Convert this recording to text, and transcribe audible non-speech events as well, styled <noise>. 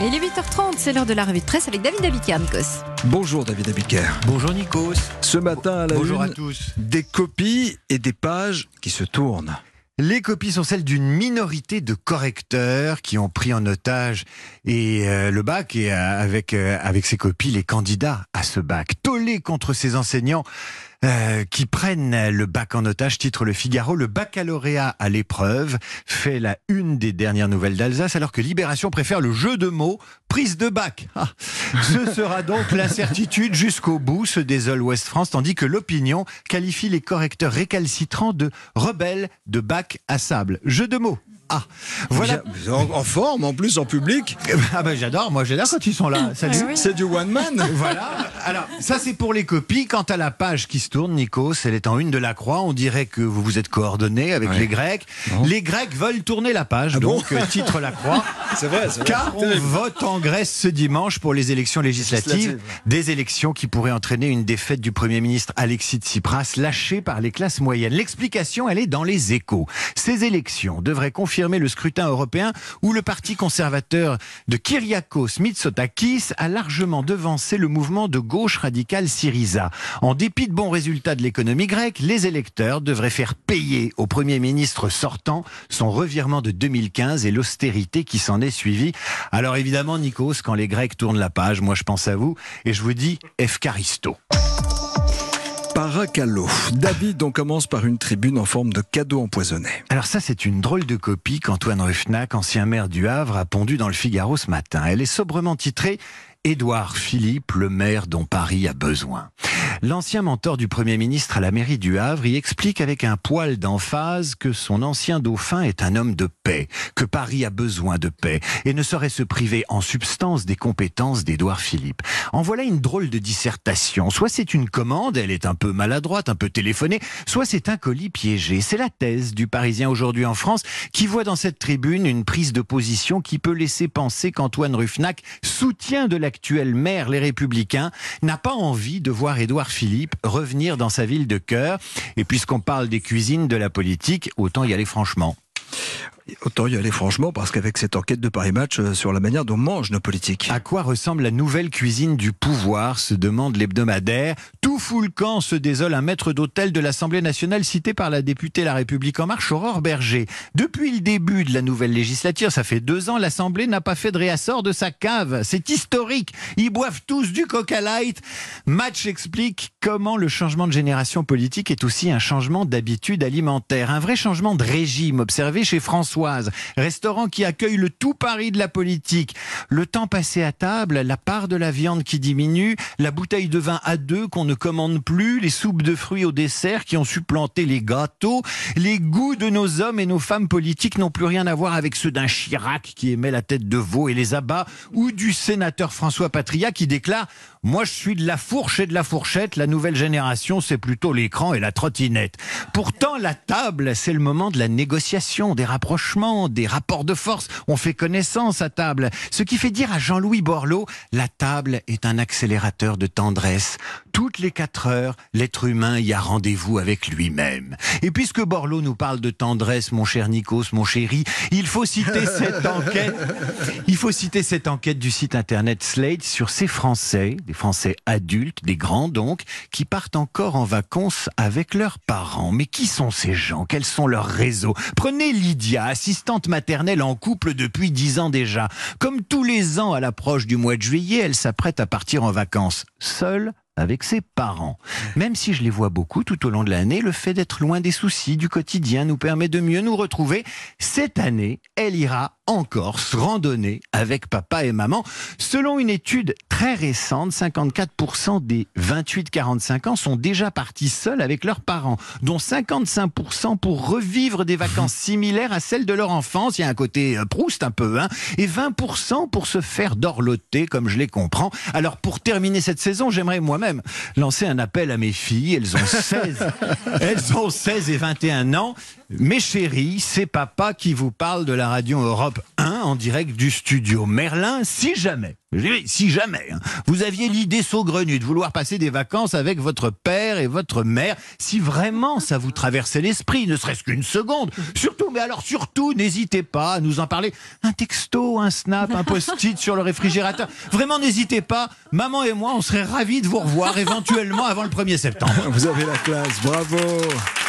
Et il est 8h30, c'est l'heure de la revue de presse avec David Abiker, Nikos. Bonjour David Abiker. Bonjour Nikos. Ce matin à la Bonjour à une, tous. des copies et des pages qui se tournent. Les copies sont celles d'une minorité de correcteurs qui ont pris en otage et euh, le bac et euh, avec euh, avec ces copies les candidats à ce bac. Tollé contre ces enseignants euh, qui prennent le bac en otage, titre Le Figaro. Le baccalauréat à l'épreuve fait la une des dernières nouvelles d'Alsace, alors que Libération préfère le jeu de mots prise de bac. Ah. Ce sera donc l'incertitude jusqu'au bout, se désole Ouest France, tandis que l'opinion qualifie les correcteurs récalcitrants de rebelles de bac à sable. Jeu de mots. Ah, voilà. En, en forme, en plus, en public. Ah ben j'adore, moi j'adore quand ils sont là. <laughs> Ah oui. C'est du one man. Voilà. Alors, ça c'est pour les copies. Quant à la page qui se tourne, Nikos, elle est en une de la croix. On dirait que vous vous êtes coordonnés avec Ouais. les Grecs. Non. Les Grecs veulent tourner la page, Ah donc euh, titre la croix. <laughs> C'est vrai, c'est vrai. Car on vote en Grèce ce dimanche pour les élections législatives. Législatives. Des élections qui pourraient entraîner une défaite du Premier ministre Alexis Tsipras, lâché par les classes moyennes. L'explication, elle est dans les échos. Ces élections devraient confirmer le scrutin européen où le parti conservateur de Kyriakos Mitsotakis a largement devancé le mouvement de gauche radicale Syriza. En dépit de bons résultats de l'économie grecque, les électeurs devraient faire payer au Premier ministre sortant son revirement de 2015 et l'austérité qui s'en est suivie. Alors évidemment, Nikos, quand les Grecs tournent la page, moi je pense à vous et je vous dis Efcaristo. Paracalo. David, on commence par une tribune en forme de cadeau empoisonné. Alors ça, c'est une drôle de copie qu'Antoine Ruffnac, ancien maire du Havre, a pondue dans le Figaro ce matin. Elle est sobrement titrée Édouard Philippe, le maire dont Paris a besoin. L'ancien mentor du Premier ministre à la mairie du Havre y explique avec un poil d'emphase que son ancien dauphin est un homme de paix, que Paris a besoin de paix et ne saurait se priver en substance des compétences d'Édouard Philippe. En voilà une drôle de dissertation. Soit c'est une commande, elle est un peu maladroite, un peu téléphonée, soit c'est un colis piégé. C'est la thèse du Parisien aujourd'hui en France qui voit dans cette tribune une prise de position qui peut laisser penser qu'Antoine Ruffnac, soutien de l'actuel maire Les Républicains, n'a pas envie de voir Édouard Philippe revenir dans sa ville de cœur. Et puisqu'on parle des cuisines de la politique, autant y aller franchement. Autant y aller franchement, parce qu'avec cette enquête de Paris Match euh, sur la manière dont mangent nos politiques. À quoi ressemble la nouvelle cuisine du pouvoir se demande l'hebdomadaire. Tout fout le camp, se désole un maître d'hôtel de l'Assemblée nationale cité par la députée La République En Marche, Aurore Berger. Depuis le début de la nouvelle législature, ça fait deux ans, l'Assemblée n'a pas fait de réassort de sa cave. C'est historique. Ils boivent tous du Coca Light. Match explique comment le changement de génération politique est aussi un changement d'habitude alimentaire. Un vrai changement de régime observé chez Restaurant qui accueille le tout Paris de la politique. Le temps passé à table, la part de la viande qui diminue, la bouteille de vin à deux qu'on ne commande plus, les soupes de fruits au dessert qui ont supplanté les gâteaux, les goûts de nos hommes et nos femmes politiques n'ont plus rien à voir avec ceux d'un Chirac qui aimait la tête de veau et les abats, ou du sénateur François Patria qui déclare moi, je suis de la fourche et de la fourchette. La nouvelle génération, c'est plutôt l'écran et la trottinette. Pourtant, la table, c'est le moment de la négociation, des rapprochements, des rapports de force. On fait connaissance à table. Ce qui fait dire à Jean-Louis Borloo, la table est un accélérateur de tendresse. Toutes les quatre heures, l'être humain y a rendez-vous avec lui-même. Et puisque Borloo nous parle de tendresse, mon cher Nikos, mon chéri, il faut citer <laughs> cette enquête. Il faut citer cette enquête du site internet Slate sur ces Français, des Français adultes, des grands donc, qui partent encore en vacances avec leurs parents. Mais qui sont ces gens? Quels sont leurs réseaux? Prenez Lydia, assistante maternelle en couple depuis dix ans déjà. Comme tous les ans à l'approche du mois de juillet, elle s'apprête à partir en vacances, seule avec ses parents. Même si je les vois beaucoup tout au long de l'année, le fait d'être loin des soucis du quotidien nous permet de mieux nous retrouver. Cette année, elle ira en Corse randonner avec papa et maman. Selon une étude très récente, 54% des 28-45 ans sont déjà partis seuls avec leurs parents, dont 55% pour revivre des vacances <laughs> similaires à celles de leur enfance. Il y a un côté euh, Proust un peu, hein, et 20% pour se faire dorloter, comme je les comprends. Alors pour terminer cette saison, j'aimerais moi-même lancer un appel à mes filles. Elles ont <laughs> 16, elles ont 16 et 21 ans. Mes chéris, c'est papa qui vous parle de la radio Europe 1 en direct du studio Merlin. Si jamais Si jamais hein, vous aviez l'idée saugrenue de vouloir passer des vacances avec votre père et votre mère, si vraiment ça vous traversait l'esprit, ne serait-ce qu'une seconde, surtout, mais alors surtout, n'hésitez pas à nous en parler. Un texto, un snap, un post-it sur le réfrigérateur. Vraiment, n'hésitez pas. Maman et moi, on serait ravis de vous revoir éventuellement avant le 1er septembre. Vous avez la classe, bravo